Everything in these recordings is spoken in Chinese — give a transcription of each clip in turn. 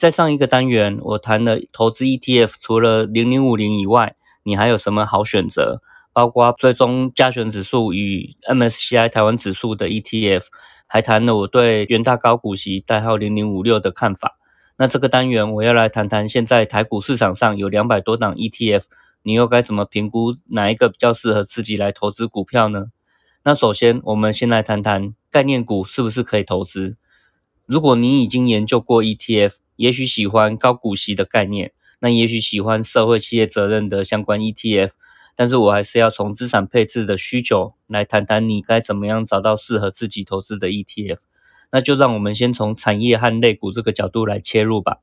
在上一个单元，我谈了投资 ETF，除了零零五零以外，你还有什么好选择？包括追踪加权指数与 MSCI 台湾指数的 ETF，还谈了我对元大高股息代号零零五六的看法。那这个单元我要来谈谈，现在台股市场上有两百多档 ETF，你又该怎么评估哪一个比较适合自己来投资股票呢？那首先，我们先来谈谈概念股是不是可以投资？如果你已经研究过 ETF，也许喜欢高股息的概念，那也许喜欢社会企业责任的相关 ETF，但是我还是要从资产配置的需求来谈谈你该怎么样找到适合自己投资的 ETF。那就让我们先从产业和类股这个角度来切入吧。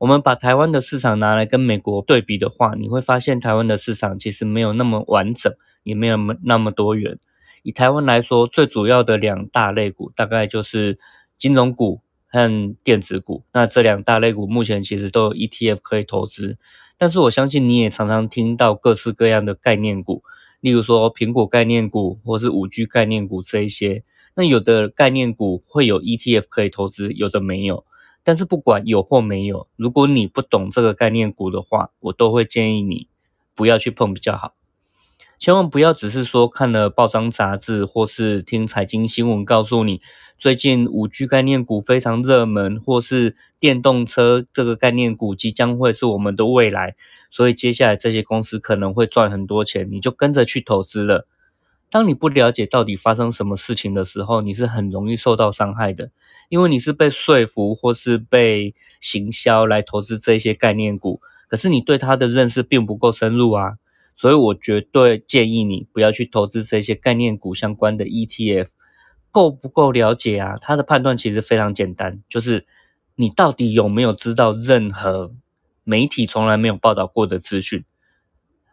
我们把台湾的市场拿来跟美国对比的话，你会发现台湾的市场其实没有那么完整，也没有那么多元。以台湾来说，最主要的两大类股大概就是金融股。和电子股，那这两大类股目前其实都有 ETF 可以投资，但是我相信你也常常听到各式各样的概念股，例如说苹果概念股或是五 G 概念股这一些。那有的概念股会有 ETF 可以投资，有的没有。但是不管有或没有，如果你不懂这个概念股的话，我都会建议你不要去碰比较好。千万不要只是说看了报章杂志，或是听财经新闻告诉你，最近五 G 概念股非常热门，或是电动车这个概念股即将会是我们的未来，所以接下来这些公司可能会赚很多钱，你就跟着去投资了。当你不了解到底发生什么事情的时候，你是很容易受到伤害的，因为你是被说服或是被行销来投资这些概念股，可是你对它的认识并不够深入啊。所以我绝对建议你不要去投资这些概念股相关的 ETF，够不够了解啊？他的判断其实非常简单，就是你到底有没有知道任何媒体从来没有报道过的资讯。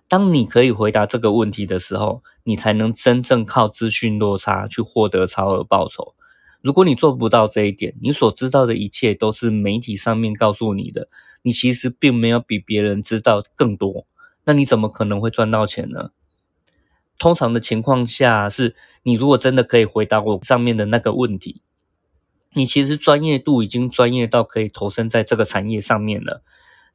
当你可以回答这个问题的时候，你才能真正靠资讯落差去获得超额报酬。如果你做不到这一点，你所知道的一切都是媒体上面告诉你的，你其实并没有比别人知道更多。那你怎么可能会赚到钱呢？通常的情况下，是你如果真的可以回答我上面的那个问题，你其实专业度已经专业到可以投身在这个产业上面了。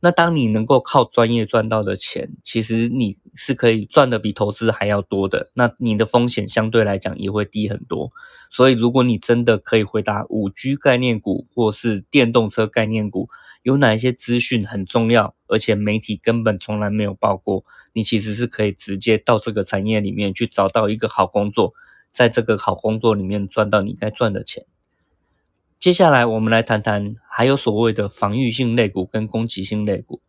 那当你能够靠专业赚到的钱，其实你是可以赚的比投资还要多的。那你的风险相对来讲也会低很多。所以，如果你真的可以回答五 G 概念股或是电动车概念股有哪一些资讯很重要，而且媒体根本从来没有报过，你其实是可以直接到这个产业里面去找到一个好工作，在这个好工作里面赚到你该赚的钱。接下来我们来谈谈，还有所谓的防御性类股跟攻击性类股。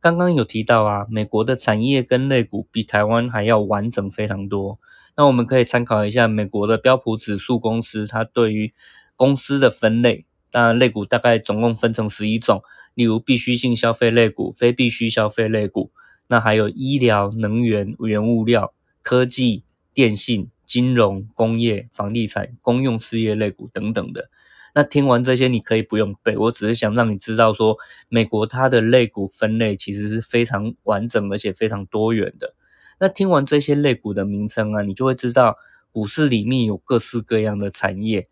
刚刚有提到啊，美国的产业跟类股比台湾还要完整非常多。那我们可以参考一下美国的标普指数公司，它对于公司的分类，那类股大概总共分成十一种，例如必需性消费类股、非必需消费类股，那还有医疗、能源、原物料、科技、电信、金融、工业、房地产、公用事业类股等等的。那听完这些，你可以不用背，我只是想让你知道，说美国它的类股分类其实是非常完整而且非常多元的。那听完这些类股的名称啊，你就会知道股市里面有各式各样的产业。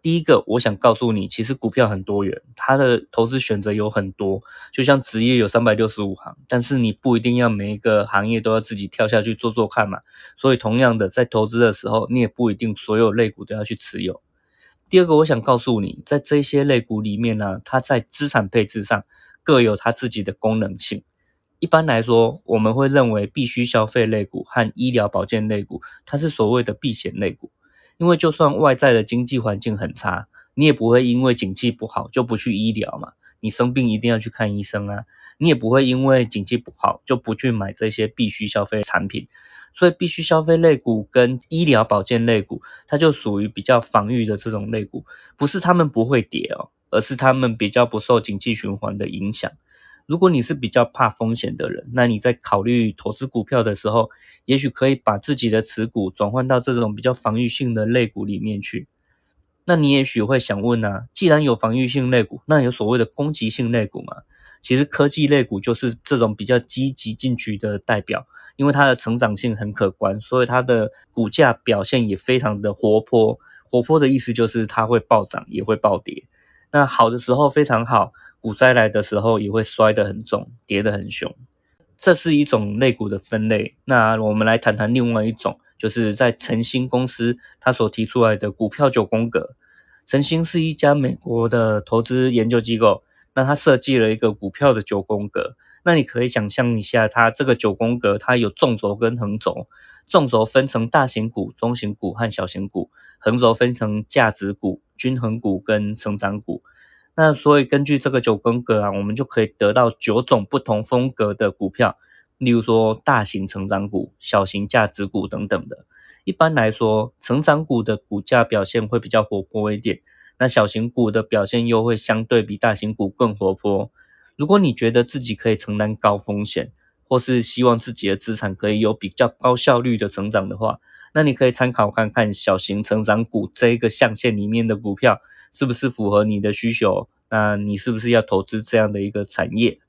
第一个，我想告诉你，其实股票很多元，它的投资选择有很多，就像职业有三百六十五行，但是你不一定要每一个行业都要自己跳下去做做看嘛。所以同样的，在投资的时候，你也不一定所有类股都要去持有。第二个，我想告诉你，在这些类股里面呢，它在资产配置上各有它自己的功能性。一般来说，我们会认为必须消费类股和医疗保健类股，它是所谓的避险类股，因为就算外在的经济环境很差，你也不会因为景气不好就不去医疗嘛。你生病一定要去看医生啊，你也不会因为景气不好就不去买这些必须消费产品。所以，必须消费类股跟医疗保健类股，它就属于比较防御的这种类股，不是他们不会跌哦，而是他们比较不受经济循环的影响。如果你是比较怕风险的人，那你在考虑投资股票的时候，也许可以把自己的持股转换到这种比较防御性的类股里面去。那你也许会想问啊，既然有防御性类股，那有所谓的攻击性类股吗？其实科技类股就是这种比较积极进取的代表，因为它的成长性很可观，所以它的股价表现也非常的活泼。活泼的意思就是它会暴涨，也会暴跌。那好的时候非常好。股灾来的时候也会摔得很重，跌得很凶，这是一种类股的分类。那我们来谈谈另外一种，就是在晨星公司它所提出来的股票九宫格。晨星是一家美国的投资研究机构，那它设计了一个股票的九宫格。那你可以想象一下，它这个九宫格它有纵轴跟横轴，纵轴分成大型股、中型股和小型股，横轴分成价值股、均衡股跟成长股。那所以根据这个九宫格啊，我们就可以得到九种不同风格的股票，例如说大型成长股、小型价值股等等的。一般来说，成长股的股价表现会比较活泼一点，那小型股的表现又会相对比大型股更活泼。如果你觉得自己可以承担高风险，或是希望自己的资产可以有比较高效率的成长的话，那你可以参考看看小型成长股这一个象限里面的股票。是不是符合你的需求？那你是不是要投资这样的一个产业？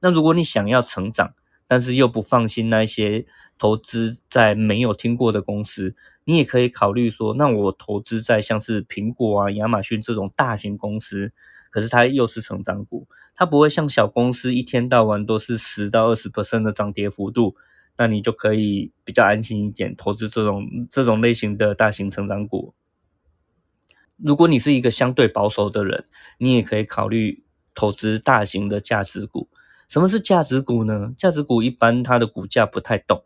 那如果你想要成长，但是又不放心那些投资在没有听过的公司，你也可以考虑说，那我投资在像是苹果啊、亚马逊这种大型公司，可是它又是成长股，它不会像小公司一天到晚都是十到二十 percent 的涨跌幅度，那你就可以比较安心一点，投资这种这种类型的大型成长股。如果你是一个相对保守的人，你也可以考虑投资大型的价值股。什么是价值股呢？价值股一般它的股价不太动，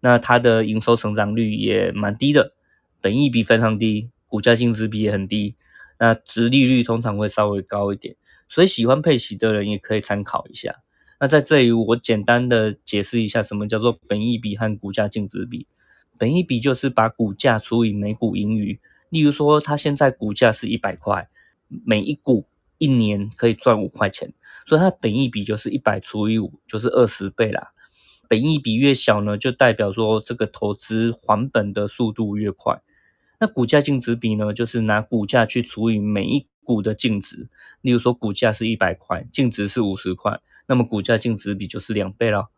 那它的营收成长率也蛮低的，本益比非常低，股价净值比也很低，那值利率通常会稍微高一点，所以喜欢配息的人也可以参考一下。那在这里我简单的解释一下，什么叫做本益比和股价净值比。本益比就是把股价除以每股盈余。例如说，它现在股价是一百块，每一股一年可以赚五块钱，所以它本益比就是一百除以五，就是二十倍啦。本益比越小呢，就代表说这个投资还本的速度越快。那股价净值比呢，就是拿股价去除以每一股的净值。例如说，股价是一百块，净值是五十块，那么股价净值比就是两倍了。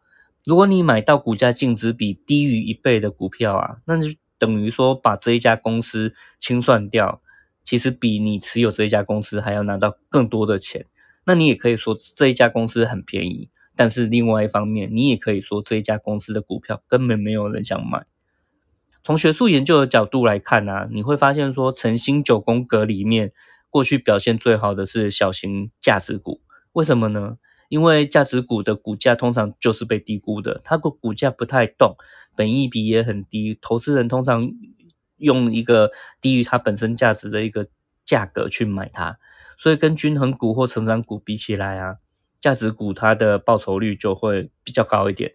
如果你买到股价净值比低于一倍的股票啊，那就。等于说把这一家公司清算掉，其实比你持有这一家公司还要拿到更多的钱。那你也可以说这一家公司很便宜，但是另外一方面，你也可以说这一家公司的股票根本没有人想买。从学术研究的角度来看呢，你会发现说，晨星九宫格里面过去表现最好的是小型价值股，为什么呢？因为价值股的股价通常就是被低估的，它的股价不太动，本益比也很低，投资人通常用一个低于它本身价值的一个价格去买它，所以跟均衡股或成长股比起来啊，价值股它的报酬率就会比较高一点。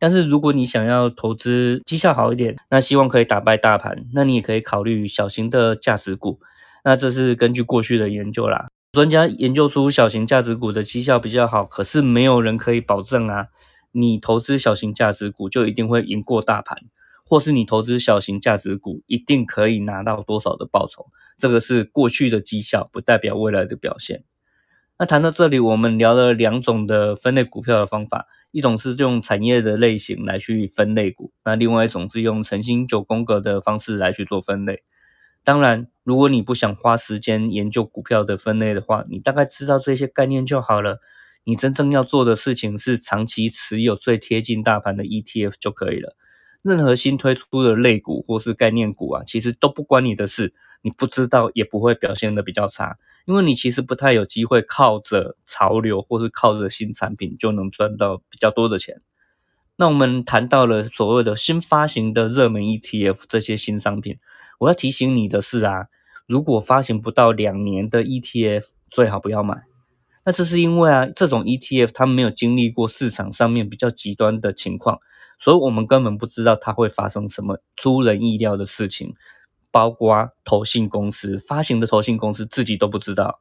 但是如果你想要投资绩效好一点，那希望可以打败大盘，那你也可以考虑小型的价值股。那这是根据过去的研究啦。专家研究出小型价值股的绩效比较好，可是没有人可以保证啊，你投资小型价值股就一定会赢过大盘，或是你投资小型价值股一定可以拿到多少的报酬，这个是过去的绩效，不代表未来的表现。那谈到这里，我们聊了两种的分类股票的方法，一种是用产业的类型来去分类股，那另外一种是用晨星九宫格的方式来去做分类。当然，如果你不想花时间研究股票的分类的话，你大概知道这些概念就好了。你真正要做的事情是长期持有最贴近大盘的 ETF 就可以了。任何新推出的类股或是概念股啊，其实都不关你的事，你不知道也不会表现的比较差，因为你其实不太有机会靠着潮流或是靠着新产品就能赚到比较多的钱。那我们谈到了所谓的新发行的热门 ETF 这些新商品。我要提醒你的是啊，如果发行不到两年的 ETF，最好不要买。那这是因为啊，这种 ETF 它没有经历过市场上面比较极端的情况，所以我们根本不知道它会发生什么出人意料的事情，包括投信公司发行的投信公司自己都不知道。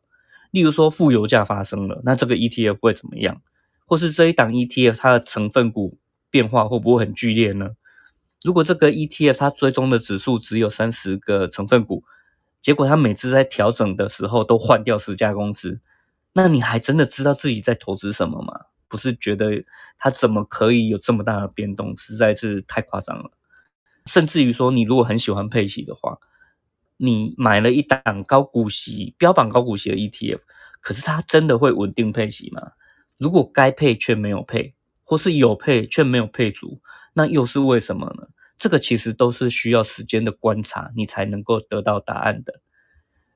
例如说负油价发生了，那这个 ETF 会怎么样？或是这一档 ETF 它的成分股变化会不会很剧烈呢？如果这个 ETF 它追踪的指数只有三十个成分股，结果它每次在调整的时候都换掉十家公司，那你还真的知道自己在投资什么吗？不是觉得它怎么可以有这么大的变动，实在是太夸张了。甚至于说，你如果很喜欢配息的话，你买了一档高股息、标榜高股息的 ETF，可是它真的会稳定配息吗？如果该配却没有配，或是有配却没有配足，那又是为什么呢？这个其实都是需要时间的观察，你才能够得到答案的。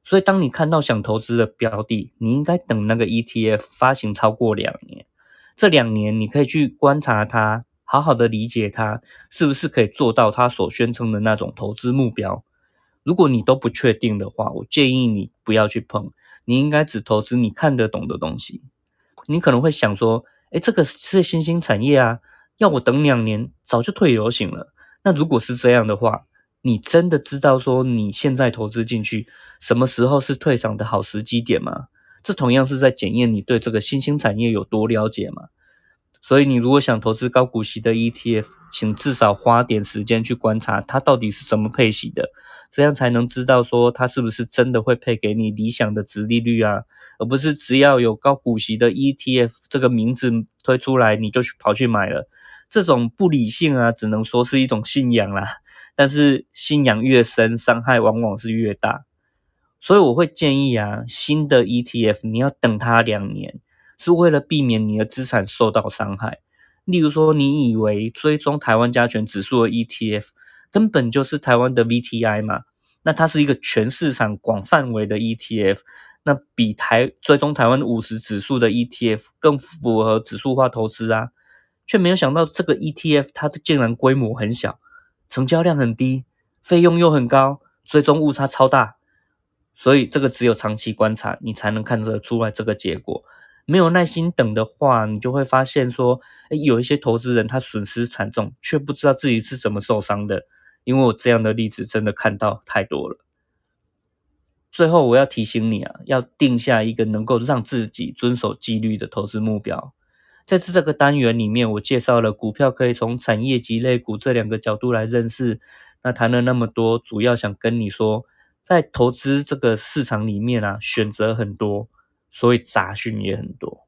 所以，当你看到想投资的标的，你应该等那个 ETF 发行超过两年。这两年，你可以去观察它，好好的理解它是不是可以做到它所宣称的那种投资目标。如果你都不确定的话，我建议你不要去碰。你应该只投资你看得懂的东西。你可能会想说：“哎，这个是新兴产业啊，要我等两年，早就退流行了。”那如果是这样的话，你真的知道说你现在投资进去，什么时候是退场的好时机点吗？这同样是在检验你对这个新兴产业有多了解嘛？所以你如果想投资高股息的 ETF，请至少花点时间去观察它到底是怎么配息的，这样才能知道说它是不是真的会配给你理想的值利率啊，而不是只要有高股息的 ETF 这个名字推出来你就去跑去买了。这种不理性啊，只能说是一种信仰啦。但是信仰越深，伤害往往是越大。所以我会建议啊，新的 ETF 你要等它两年，是为了避免你的资产受到伤害。例如说，你以为追踪台湾加权指数的 ETF 根本就是台湾的 VTI 嘛？那它是一个全市场广范围的 ETF，那比台追踪台湾五十指数的 ETF 更符合指数化投资啊。却没有想到，这个 ETF 它竟然规模很小，成交量很低，费用又很高，最终误差超大。所以这个只有长期观察，你才能看得出来这个结果。没有耐心等的话，你就会发现说，诶有一些投资人他损失惨重，却不知道自己是怎么受伤的。因为我这样的例子真的看到太多了。最后我要提醒你啊，要定下一个能够让自己遵守纪律的投资目标。在这个单元里面，我介绍了股票可以从产业及类股这两个角度来认识。那谈了那么多，主要想跟你说，在投资这个市场里面啊，选择很多，所以杂讯也很多。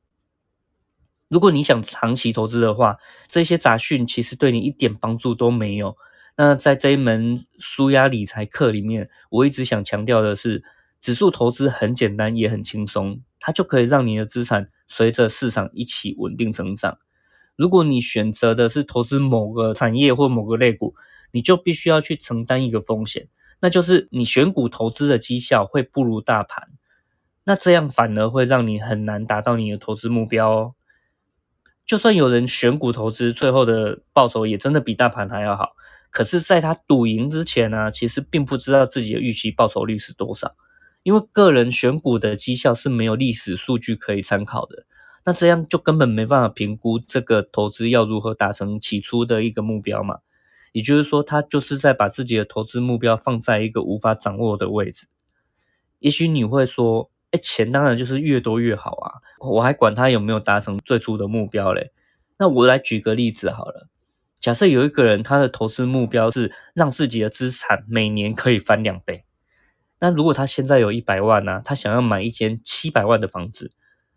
如果你想长期投资的话，这些杂讯其实对你一点帮助都没有。那在这一门舒压理财课里面，我一直想强调的是，指数投资很简单，也很轻松。它就可以让你的资产随着市场一起稳定成长。如果你选择的是投资某个产业或某个类股，你就必须要去承担一个风险，那就是你选股投资的绩效会不如大盘。那这样反而会让你很难达到你的投资目标哦。就算有人选股投资，最后的报酬也真的比大盘还要好，可是在他赌赢之前呢，其实并不知道自己的预期报酬率是多少。因为个人选股的绩效是没有历史数据可以参考的，那这样就根本没办法评估这个投资要如何达成起初的一个目标嘛。也就是说，他就是在把自己的投资目标放在一个无法掌握的位置。也许你会说，哎，钱当然就是越多越好啊，我还管他有没有达成最初的目标嘞。那我来举个例子好了，假设有一个人他的投资目标是让自己的资产每年可以翻两倍。那如果他现在有一百万呢？他想要买一间七百万的房子，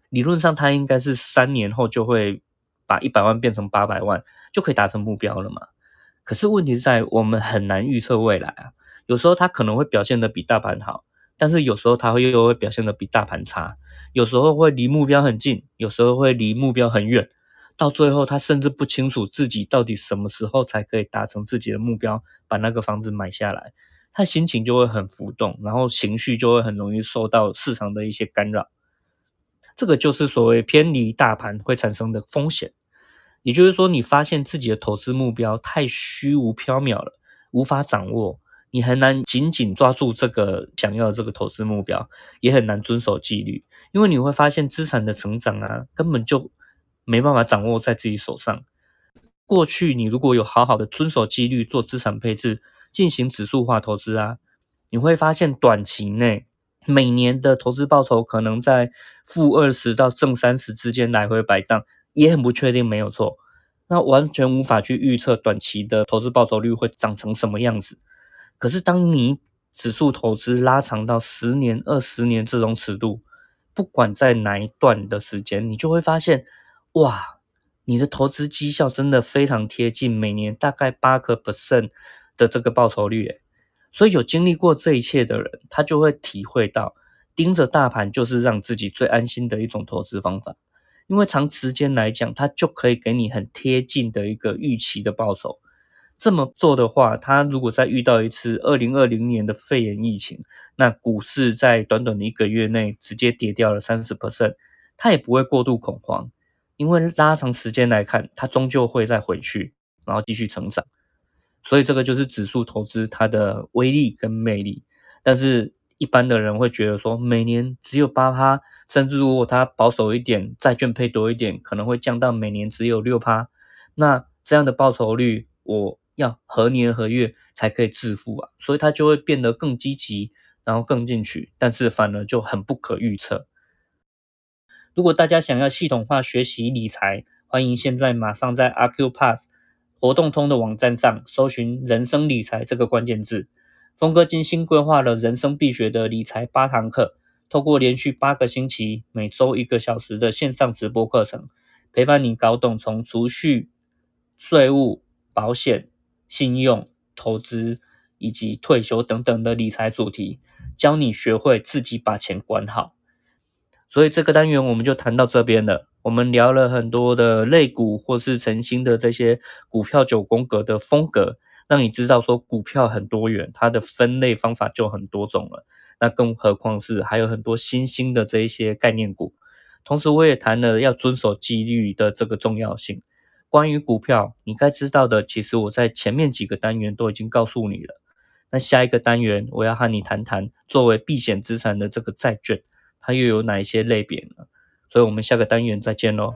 理论上他应该是三年后就会把一百万变成八百万，就可以达成目标了嘛？可是问题在我们很难预测未来啊，有时候他可能会表现的比大盘好，但是有时候他会又会表现的比大盘差，有时候会离目标很近，有时候会离目标很远，到最后他甚至不清楚自己到底什么时候才可以达成自己的目标，把那个房子买下来。他心情就会很浮动，然后情绪就会很容易受到市场的一些干扰。这个就是所谓偏离大盘会产生的风险。也就是说，你发现自己的投资目标太虚无缥缈了，无法掌握，你很难紧紧抓住这个想要的这个投资目标，也很难遵守纪律，因为你会发现资产的成长啊，根本就没办法掌握在自己手上。过去你如果有好好的遵守纪律做资产配置。进行指数化投资啊，你会发现短期内每年的投资报酬可能在负二十到正三十之间来回摆荡，也很不确定，没有错。那完全无法去预测短期的投资报酬率会长成什么样子。可是当你指数投资拉长到十年、二十年这种尺度，不管在哪一段的时间，你就会发现，哇，你的投资绩效真的非常贴近每年大概八个 percent 的这个报酬率。诶所以有经历过这一切的人，他就会体会到，盯着大盘就是让自己最安心的一种投资方法。因为长时间来讲，它就可以给你很贴近的一个预期的报酬。这么做的话，它如果再遇到一次二零二零年的肺炎疫情，那股市在短短的一个月内直接跌掉了三十 percent，它也不会过度恐慌，因为拉长时间来看，它终究会再回去，然后继续成长。所以这个就是指数投资它的威力跟魅力。但是一般的人会觉得说，每年只有八趴。甚至如果它保守一点，债券配多一点，可能会降到每年只有六趴。那这样的报酬率，我要何年何月才可以致富啊？所以它就会变得更积极，然后更进取，但是反而就很不可预测。如果大家想要系统化学习理财，欢迎现在马上在阿 Q Pass 活动通的网站上搜寻“人生理财”这个关键字，峰哥精心规划了人生必学的理财八堂课。透过连续八个星期、每周一个小时的线上直播课程，陪伴你搞懂从储蓄、税务、保险、信用、投资以及退休等等的理财主题，教你学会自己把钱管好。所以这个单元我们就谈到这边了。我们聊了很多的类股或是成新的这些股票九宫格的风格，让你知道说股票很多元，它的分类方法就很多种了。那更何况是还有很多新兴的这一些概念股，同时我也谈了要遵守纪律的这个重要性。关于股票，你该知道的，其实我在前面几个单元都已经告诉你了。那下一个单元，我要和你谈谈作为避险资产的这个债券，它又有哪一些类别呢？所以我们下个单元再见喽。